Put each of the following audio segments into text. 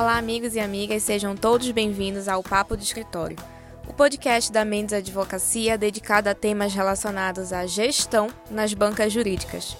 Olá, amigos e amigas, sejam todos bem-vindos ao Papo do Escritório, o podcast da Mendes Advocacia dedicado a temas relacionados à gestão nas bancas jurídicas.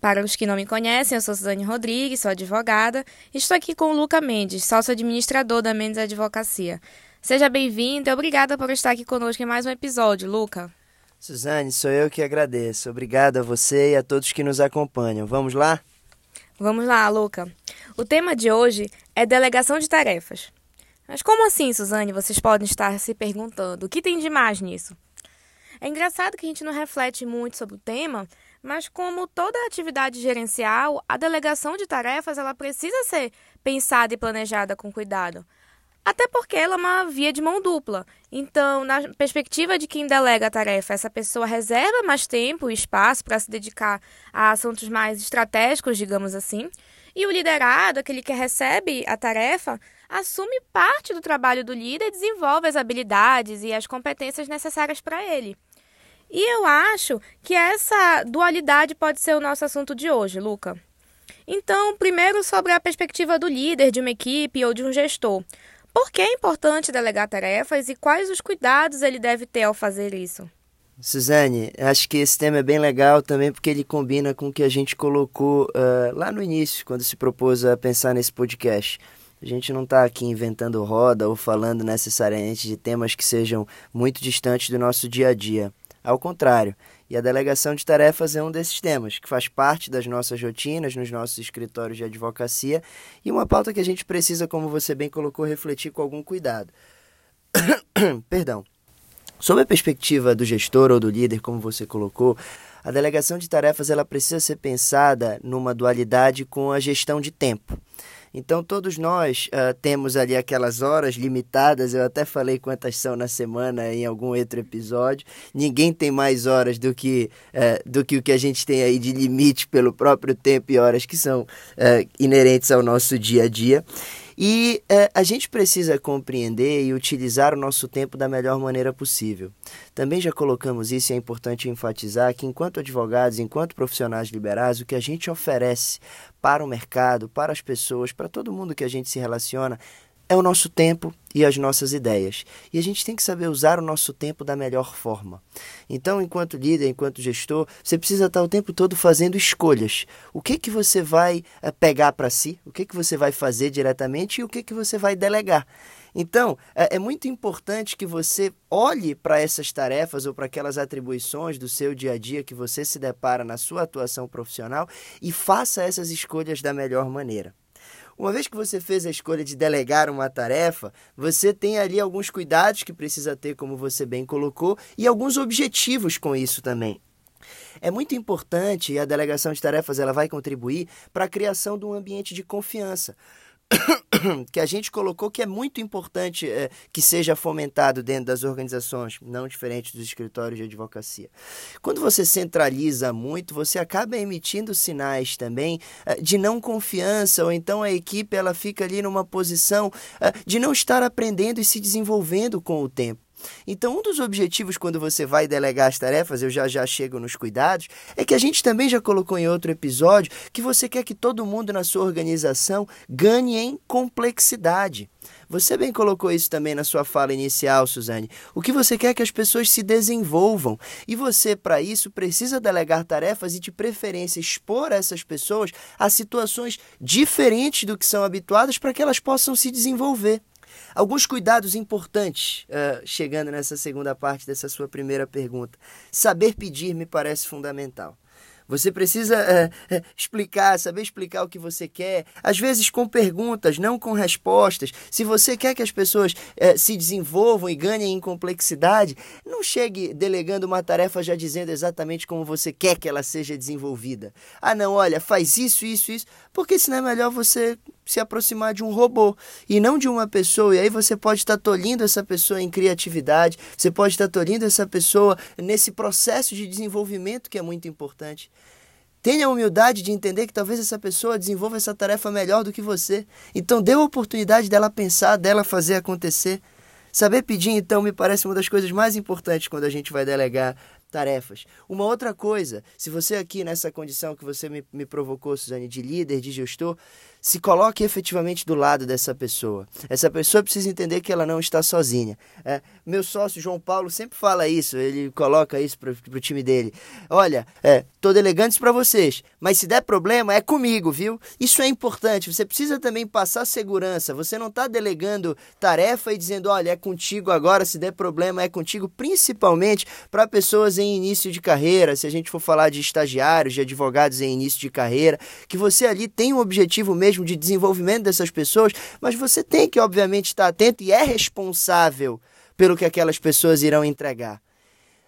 Para os que não me conhecem, eu sou Suzane Rodrigues, sou advogada. Estou aqui com o Luca Mendes, sócio administrador da Mendes Advocacia. Seja bem-vindo e obrigada por estar aqui conosco em mais um episódio, Luca. Suzane, sou eu que agradeço. Obrigado a você e a todos que nos acompanham. Vamos lá? Vamos lá, Luca. O tema de hoje é delegação de tarefas. Mas como assim, Suzane? Vocês podem estar se perguntando. O que tem de mais nisso? É engraçado que a gente não reflete muito sobre o tema, mas como toda atividade gerencial, a delegação de tarefas ela precisa ser pensada e planejada com cuidado. Até porque ela é uma via de mão dupla. Então, na perspectiva de quem delega a tarefa, essa pessoa reserva mais tempo e espaço para se dedicar a assuntos mais estratégicos, digamos assim. E o liderado, aquele que recebe a tarefa, assume parte do trabalho do líder e desenvolve as habilidades e as competências necessárias para ele. E eu acho que essa dualidade pode ser o nosso assunto de hoje, Luca. Então, primeiro sobre a perspectiva do líder de uma equipe ou de um gestor. Por que é importante delegar tarefas e quais os cuidados ele deve ter ao fazer isso? Suzane, acho que esse tema é bem legal também porque ele combina com o que a gente colocou uh, lá no início, quando se propôs a pensar nesse podcast. A gente não está aqui inventando roda ou falando necessariamente de temas que sejam muito distantes do nosso dia a dia. Ao contrário, e a delegação de tarefas é um desses temas, que faz parte das nossas rotinas, nos nossos escritórios de advocacia, e uma pauta que a gente precisa, como você bem colocou, refletir com algum cuidado. Perdão. Sob a perspectiva do gestor ou do líder, como você colocou, a delegação de tarefas ela precisa ser pensada numa dualidade com a gestão de tempo. Então, todos nós uh, temos ali aquelas horas limitadas. Eu até falei quantas são na semana em algum outro episódio. Ninguém tem mais horas do que, uh, do que o que a gente tem aí de limite pelo próprio tempo e horas que são uh, inerentes ao nosso dia a dia. E é, a gente precisa compreender e utilizar o nosso tempo da melhor maneira possível. Também já colocamos isso e é importante enfatizar que, enquanto advogados, enquanto profissionais liberais, o que a gente oferece para o mercado, para as pessoas, para todo mundo que a gente se relaciona, é o nosso tempo e as nossas ideias. E a gente tem que saber usar o nosso tempo da melhor forma. Então, enquanto líder, enquanto gestor, você precisa estar o tempo todo fazendo escolhas. O que que você vai eh, pegar para si? O que que você vai fazer diretamente e o que que você vai delegar? Então, é, é muito importante que você olhe para essas tarefas ou para aquelas atribuições do seu dia a dia que você se depara na sua atuação profissional e faça essas escolhas da melhor maneira. Uma vez que você fez a escolha de delegar uma tarefa, você tem ali alguns cuidados que precisa ter, como você bem colocou, e alguns objetivos com isso também. É muito importante e a delegação de tarefas ela vai contribuir para a criação de um ambiente de confiança. que a gente colocou que é muito importante é, que seja fomentado dentro das organizações, não diferente dos escritórios de advocacia. Quando você centraliza muito, você acaba emitindo sinais também é, de não confiança, ou então a equipe ela fica ali numa posição é, de não estar aprendendo e se desenvolvendo com o tempo. Então, um dos objetivos quando você vai delegar as tarefas, eu já já chego nos cuidados, é que a gente também já colocou em outro episódio que você quer que todo mundo na sua organização ganhe em complexidade. Você bem colocou isso também na sua fala inicial, Suzane. O que você quer é que as pessoas se desenvolvam. E você, para isso, precisa delegar tarefas e, de preferência, expor essas pessoas a situações diferentes do que são habituadas para que elas possam se desenvolver. Alguns cuidados importantes, uh, chegando nessa segunda parte dessa sua primeira pergunta. Saber pedir me parece fundamental. Você precisa é, é, explicar, saber explicar o que você quer, às vezes com perguntas, não com respostas. Se você quer que as pessoas é, se desenvolvam e ganhem em complexidade, não chegue delegando uma tarefa já dizendo exatamente como você quer que ela seja desenvolvida. Ah, não, olha, faz isso, isso, isso, porque senão é melhor você se aproximar de um robô e não de uma pessoa. E aí você pode estar tolhindo essa pessoa em criatividade, você pode estar tolhindo essa pessoa nesse processo de desenvolvimento que é muito importante. Tenha a humildade de entender que talvez essa pessoa desenvolva essa tarefa melhor do que você. Então dê a oportunidade dela pensar, dela fazer acontecer. Saber pedir, então, me parece uma das coisas mais importantes quando a gente vai delegar tarefas. Uma outra coisa, se você aqui nessa condição que você me, me provocou, Suzane, de líder, de gestor, se coloque efetivamente do lado dessa pessoa. Essa pessoa precisa entender que ela não está sozinha. É, meu sócio João Paulo sempre fala isso, ele coloca isso para o time dele. Olha, é, tô delegando isso para vocês, mas se der problema é comigo, viu? Isso é importante. Você precisa também passar segurança. Você não está delegando tarefa e dizendo, olha, é contigo agora, se der problema é contigo, principalmente para pessoas em início de carreira. Se a gente for falar de estagiários, de advogados em início de carreira, que você ali tem um objetivo mesmo mesmo de desenvolvimento dessas pessoas, mas você tem que, obviamente, estar atento e é responsável pelo que aquelas pessoas irão entregar.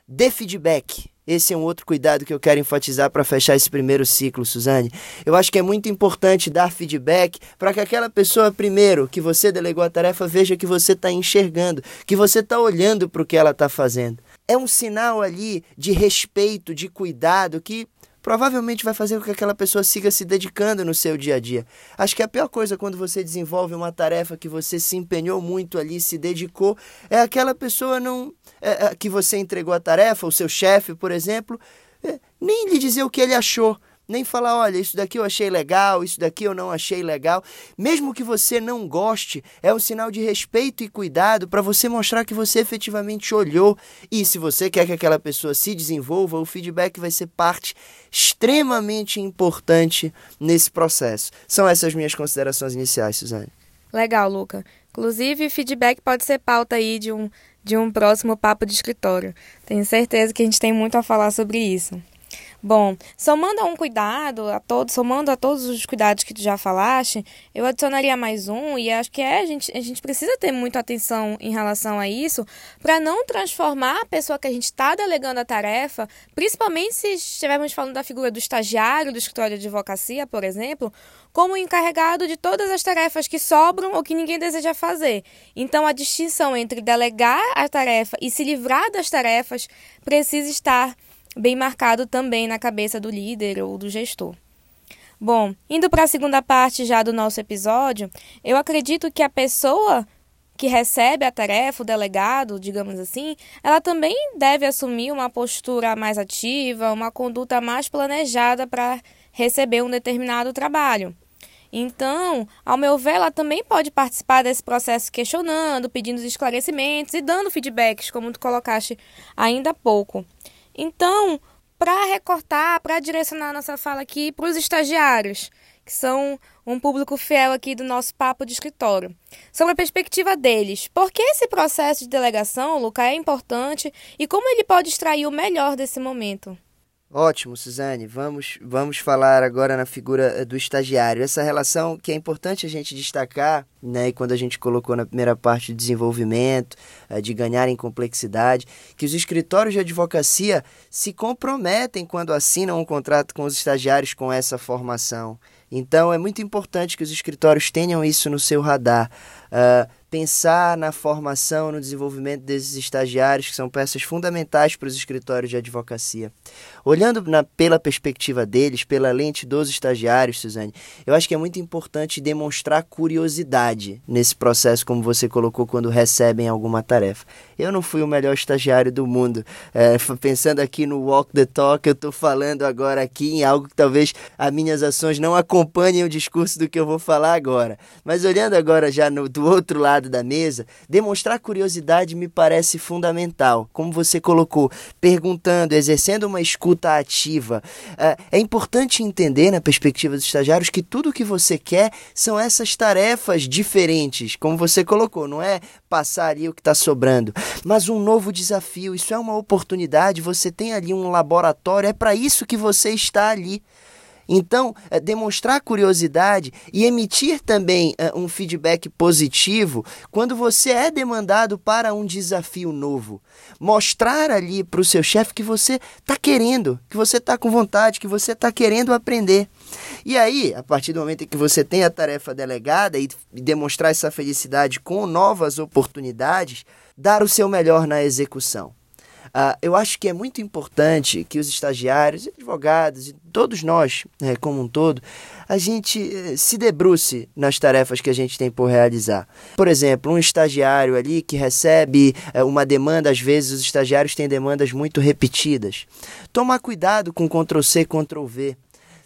Dê feedback. Esse é um outro cuidado que eu quero enfatizar para fechar esse primeiro ciclo, Suzane. Eu acho que é muito importante dar feedback para que aquela pessoa, primeiro, que você delegou a tarefa, veja que você está enxergando, que você está olhando para o que ela está fazendo. É um sinal ali de respeito, de cuidado que provavelmente vai fazer com que aquela pessoa siga se dedicando no seu dia a dia. Acho que a pior coisa quando você desenvolve uma tarefa que você se empenhou muito ali, se dedicou, é aquela pessoa não é, é, que você entregou a tarefa, o seu chefe, por exemplo, é, nem lhe dizer o que ele achou nem falar, olha, isso daqui eu achei legal, isso daqui eu não achei legal. Mesmo que você não goste, é um sinal de respeito e cuidado para você mostrar que você efetivamente olhou. E se você quer que aquela pessoa se desenvolva, o feedback vai ser parte extremamente importante nesse processo. São essas minhas considerações iniciais, Suzane. Legal, Luca. Inclusive, feedback pode ser pauta aí de um, de um próximo papo de escritório. Tenho certeza que a gente tem muito a falar sobre isso. Bom, somando a um cuidado, a todos, somando a todos os cuidados que tu já falaste, eu adicionaria mais um e acho que é, a gente, a gente precisa ter muita atenção em relação a isso para não transformar a pessoa que a gente está delegando a tarefa, principalmente se estivermos falando da figura do estagiário do escritório de advocacia, por exemplo, como encarregado de todas as tarefas que sobram ou que ninguém deseja fazer. Então, a distinção entre delegar a tarefa e se livrar das tarefas precisa estar bem marcado também na cabeça do líder ou do gestor. Bom, indo para a segunda parte já do nosso episódio, eu acredito que a pessoa que recebe a tarefa, o delegado, digamos assim, ela também deve assumir uma postura mais ativa, uma conduta mais planejada para receber um determinado trabalho. Então, ao meu ver, ela também pode participar desse processo questionando, pedindo esclarecimentos e dando feedbacks, como tu colocaste ainda há pouco. Então, para recortar, para direcionar nossa fala aqui para os estagiários, que são um público fiel aqui do nosso papo de escritório. Sobre a perspectiva deles, por que esse processo de delegação, Luca, é importante e como ele pode extrair o melhor desse momento? Ótimo, Suzane. Vamos, vamos falar agora na figura eh, do estagiário. Essa relação que é importante a gente destacar, né, quando a gente colocou na primeira parte de desenvolvimento, eh, de ganhar em complexidade, que os escritórios de advocacia se comprometem quando assinam um contrato com os estagiários com essa formação. Então, é muito importante que os escritórios tenham isso no seu radar. Uh, pensar na formação, no desenvolvimento desses estagiários, que são peças fundamentais para os escritórios de advocacia. Olhando na, pela perspectiva deles, pela lente dos estagiários, Suzane, eu acho que é muito importante demonstrar curiosidade nesse processo, como você colocou, quando recebem alguma tarefa. Eu não fui o melhor estagiário do mundo. É, pensando aqui no Walk the Talk, eu estou falando agora aqui em algo que talvez as minhas ações não acompanhem o discurso do que eu vou falar agora. Mas olhando agora já no, do outro lado, da mesa, demonstrar curiosidade me parece fundamental. Como você colocou, perguntando, exercendo uma escuta ativa. É, é importante entender, na perspectiva dos estagiários, que tudo que você quer são essas tarefas diferentes, como você colocou, não é passar ali o que está sobrando, mas um novo desafio. Isso é uma oportunidade. Você tem ali um laboratório, é para isso que você está ali. Então, é, demonstrar curiosidade e emitir também é, um feedback positivo quando você é demandado para um desafio novo. Mostrar ali para o seu chefe que você está querendo, que você está com vontade, que você está querendo aprender. E aí, a partir do momento em que você tem a tarefa delegada e demonstrar essa felicidade com novas oportunidades, dar o seu melhor na execução. Uh, eu acho que é muito importante que os estagiários, advogados e todos nós, né, como um todo, a gente eh, se debruce nas tarefas que a gente tem por realizar. Por exemplo, um estagiário ali que recebe eh, uma demanda, às vezes os estagiários têm demandas muito repetidas. Tomar cuidado com Ctrl-C, Ctrl-V.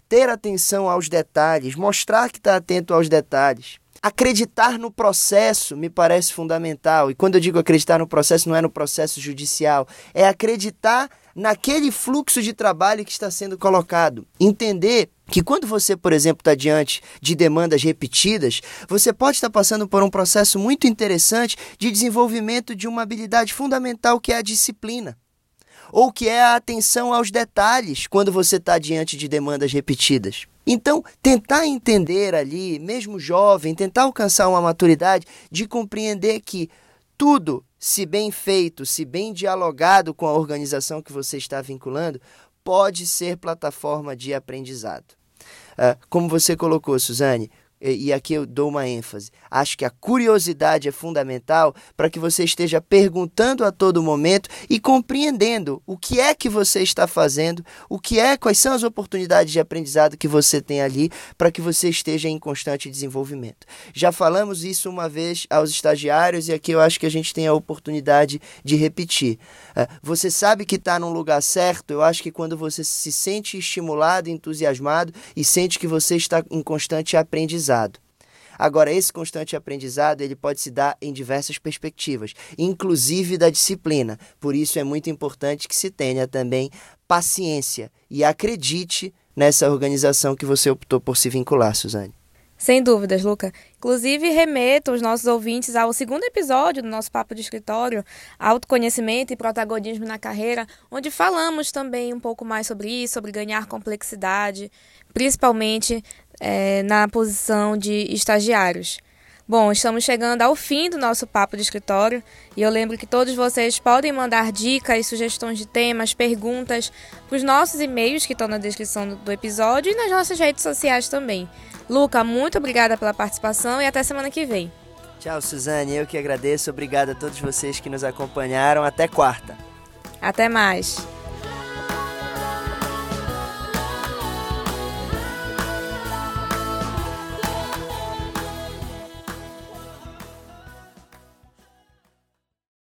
Ter atenção aos detalhes, mostrar que está atento aos detalhes acreditar no processo me parece fundamental. E quando eu digo acreditar no processo, não é no processo judicial, é acreditar naquele fluxo de trabalho que está sendo colocado. Entender que quando você, por exemplo, está diante de demandas repetidas, você pode estar passando por um processo muito interessante de desenvolvimento de uma habilidade fundamental que é a disciplina ou que é a atenção aos detalhes quando você está diante de demandas repetidas. Então, tentar entender ali, mesmo jovem, tentar alcançar uma maturidade de compreender que tudo, se bem feito, se bem dialogado com a organização que você está vinculando, pode ser plataforma de aprendizado. Uh, como você colocou, Suzane, e aqui eu dou uma ênfase. Acho que a curiosidade é fundamental para que você esteja perguntando a todo momento e compreendendo o que é que você está fazendo, o que é, quais são as oportunidades de aprendizado que você tem ali para que você esteja em constante desenvolvimento. Já falamos isso uma vez aos estagiários e aqui eu acho que a gente tem a oportunidade de repetir. É, você sabe que está num lugar certo, eu acho que quando você se sente estimulado, entusiasmado e sente que você está em constante aprendizado aprendizado. Agora, esse constante aprendizado ele pode se dar em diversas perspectivas, inclusive da disciplina. Por isso é muito importante que se tenha também paciência e acredite nessa organização que você optou por se vincular, Suzane. Sem dúvidas, Luca. Inclusive, remeto os nossos ouvintes ao segundo episódio do nosso Papo de Escritório, Autoconhecimento e Protagonismo na Carreira, onde falamos também um pouco mais sobre isso, sobre ganhar complexidade, principalmente é, na posição de estagiários. Bom, estamos chegando ao fim do nosso papo de escritório e eu lembro que todos vocês podem mandar dicas, sugestões de temas, perguntas para os nossos e-mails que estão na descrição do episódio e nas nossas redes sociais também. Luca, muito obrigada pela participação e até semana que vem. Tchau, Suzane. Eu que agradeço. Obrigado a todos vocês que nos acompanharam. Até quarta. Até mais.